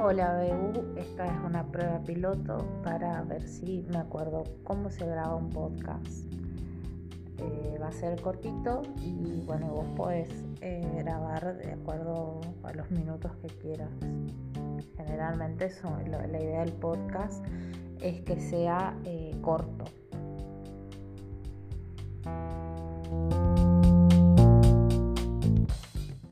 Hola BU. esta es una prueba piloto para ver si me acuerdo cómo se graba un podcast. Eh, va a ser cortito y bueno, vos podés eh, grabar de acuerdo a los minutos que quieras. Generalmente son, la idea del podcast es que sea eh, corto,